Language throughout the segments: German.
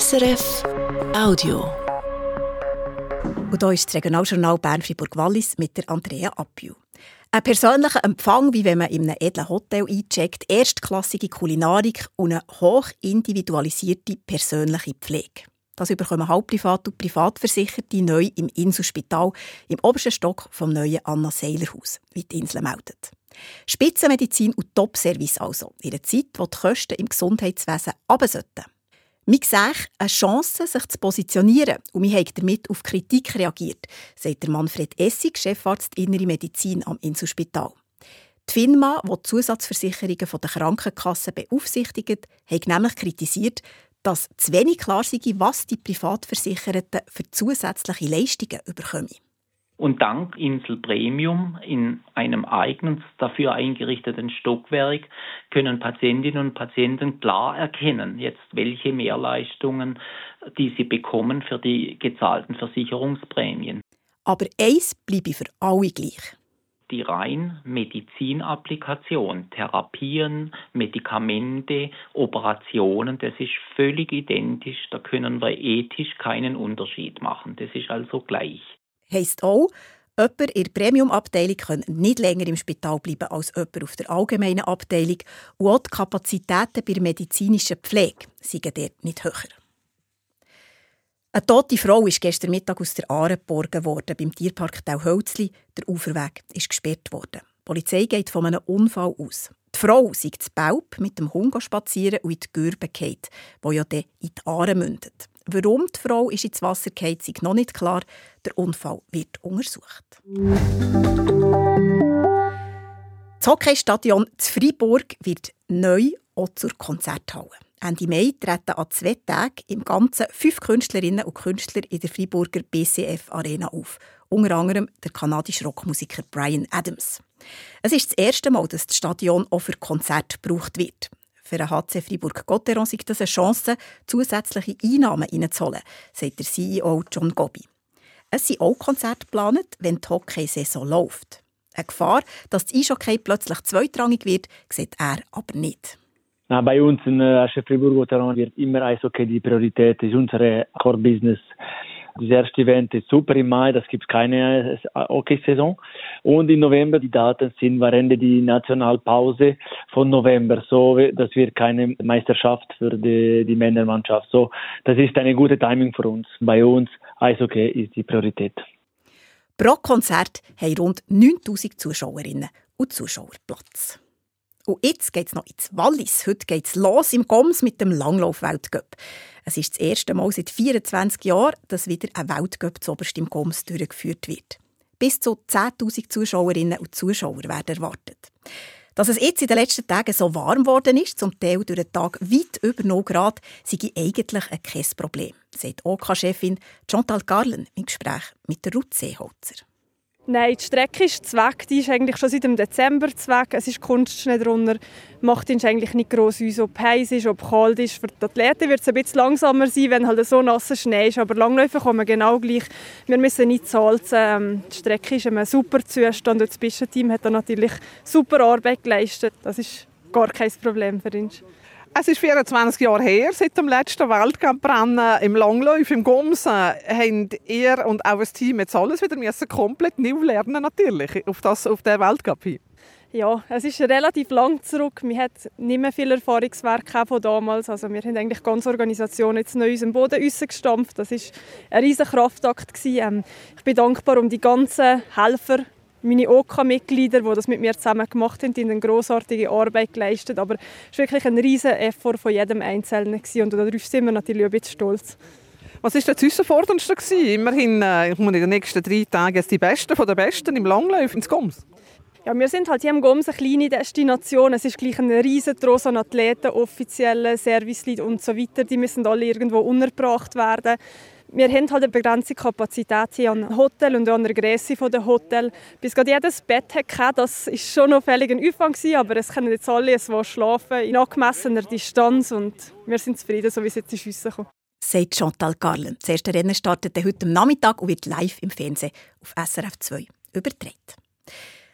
SRF Audio. Und hier ist das Regionaljournal Bern-Fribourg-Wallis mit der Andrea Appiu. Ein persönlicher Empfang, wie wenn man in einem edlen Hotel eincheckt, erstklassige Kulinarik und eine hoch individualisierte persönliche Pflege. Das überkommen Halbprivat- und Privatversicherte neu im Inselspital im obersten Stock vom neuen Anna-Seiler-Haus, wie die Insel meldet. Spitzenmedizin und Top-Service also, in einer Zeit, wo die Kosten im Gesundheitswesen runter sollten. Wir sehen eine Chance, sich zu positionieren und wir haben damit auf Kritik reagiert, sagt Manfred Essig, Chefarzt Innere Medizin am Inselspital. Die FINMA, die die Zusatzversicherungen der Krankenkassen beaufsichtigt, hat nämlich kritisiert, dass zu wenig klar sei, was die Privatversicherten für zusätzliche Leistungen bekommen. Und dank Insel Premium in einem eigens dafür eingerichteten Stockwerk können Patientinnen und Patienten klar erkennen, jetzt welche Mehrleistungen die sie bekommen für die gezahlten Versicherungsprämien. Aber eins bleibe für alle gleich die rein Medizinapplikation, Therapien, Medikamente, Operationen, das ist völlig identisch. Da können wir ethisch keinen Unterschied machen. Das ist also gleich. Heißt auch, Jemand in der Premium-Abteilung kann nicht länger im Spital bleiben als jemand auf der allgemeinen Abteilung und auch die Kapazitäten bei der medizinischen Pflege sind dort nicht höher. Eine tote Frau ist gestern Mittag aus der Aare geborgen worden beim Tierpark Tauhölzli. Der Uferweg ist gesperrt worden. Die Polizei geht von einem Unfall aus. Die Frau sei zu Baub mit dem Hund spazieren und in die Gürbe gefallen, die ja dann in die Aare mündet. Warum die Frau ist ins Wasser gefallen, ist noch nicht klar. Der Unfall wird untersucht. Das Hockeystadion zu Freiburg wird neu auch zur Konzerthalle. Ende Mai treten an zwei Tagen im Ganzen fünf Künstlerinnen und Künstler in der Freiburger BCF Arena auf. Unter anderem der kanadische Rockmusiker Brian Adams. Es ist das erste Mal, dass das Stadion auch für Konzerte gebraucht wird. Für den HC Fribourg-Gotteron ist das eine Chance, zusätzliche Einnahmen reinzuholen, sagt der CEO John Gobby. Es sind auch Konzerte geplant, wenn die Hockey-Saison läuft. Eine Gefahr, dass das Eishockey plötzlich zweitrangig wird, sieht er aber nicht. Na, bei uns in äh, Fribourg-Gotteron wird immer Eishockey die Priorität, das ist unsere Core-Business. Das erste Event ist super im Mai, das gibt keine äh, Hockey-Saison. Und im November, die Daten sind, war Ende die Nationalpause von November, so, das wird keine Meisterschaft für die, die Männermannschaft. So, das ist eine gute Timing für uns. Bei uns, Eishockey ist die Priorität. Pro Konzert haben rund 9000 Zuschauerinnen und Zuschauer Platz. Und jetzt geht es noch ins Wallis. Heute geht es los im Goms mit dem Langlauf-Weltcup. Es ist das erste Mal seit 24 Jahren, dass wieder ein Weltcup zu oberst im Goms durchgeführt wird. Bis zu 10.000 Zuschauerinnen und Zuschauer werden erwartet. Dass es jetzt in den letzten Tagen so warm geworden ist, zum Teil durch den Tag weit über 0 Grad, sei eigentlich kein Problem, sagt OK-Chefin Chantal Garlen im Gespräch mit der Ruth Seeholzer. Nein, die Strecke ist zweck. Die ist eigentlich schon seit dem Dezember zweck. Es ist Kunstschnee drunter. Macht uns eigentlich nicht gross aus, ob heiß ist, ob kalt ist. Für die Athleten wird es ein bisschen langsamer sein, wenn halt so nasser Schnee ist. Aber Langläufe kommen genau gleich. Wir müssen nicht salzen. Ähm, die Strecke ist in einem super Zustand. Das Bischenteam hat da natürlich super Arbeit geleistet. Das ist gar kein Problem für uns. Es ist 24 Jahre her, seit dem letzten Weltcuprennen im Langlauf im Goms. Haben ihr und auch das Team jetzt alles wieder müssen komplett neu lernen natürlich auf, das, auf den Weltcup hin? Ja, es ist relativ lang zurück. Wir hatten nicht mehr viel Erfahrungswerk von damals. Also wir haben eigentlich die ganze Organisation jetzt neu aus dem Boden gestampft. Das war ein riesiger Kraftakt. Ähm, ich bin dankbar um die ganzen Helfer, meine OK-Mitglieder, die das mit mir zusammen gemacht haben, die eine grossartige Arbeit geleistet. Aber es war wirklich ein riesiger Effort von jedem Einzelnen und darauf sind wir natürlich ein bisschen stolz. Was war das Herausforderndste? Immerhin äh, in den nächsten drei Tagen die Besten von den Besten im Langlauf ins Goms. Ja, wir sind halt hier im Goms eine kleine Destination. Es ist gleich ein riesen Tross an Athleten, offizielle Serviceleute und so weiter. Die müssen alle irgendwo untergebracht werden. Wir haben halt eine begrenzte Kapazität hier an Hotel und an der Größe der Hotel. Bis gerade jedes Bett hatte, das war schon ein Aufwand, aber es können jetzt alle wo schlafen in angemessener Distanz und wir sind zufrieden, so wie es jetzt ist rausgekommen. Sagt Chantal Garlen. Das erste Rennen startet heute am Nachmittag und wird live im Fernsehen auf SRF 2 übertragen.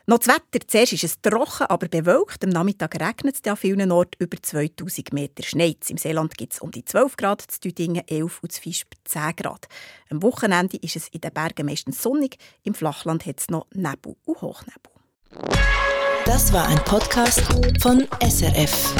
Noch das Wetter. Zuerst ist es trocken, aber bewölkt. Am Nachmittag regnet es an vielen Orten über 2000 Meter Schnee. Im Seeland gibt es um die 12 Grad, zu Düdingen 11 und zu Fischb 10 Grad. Am Wochenende ist es in den Bergen meistens sonnig. Im Flachland hat es noch Nebel und Hochnebel. Das war ein Podcast von SRF.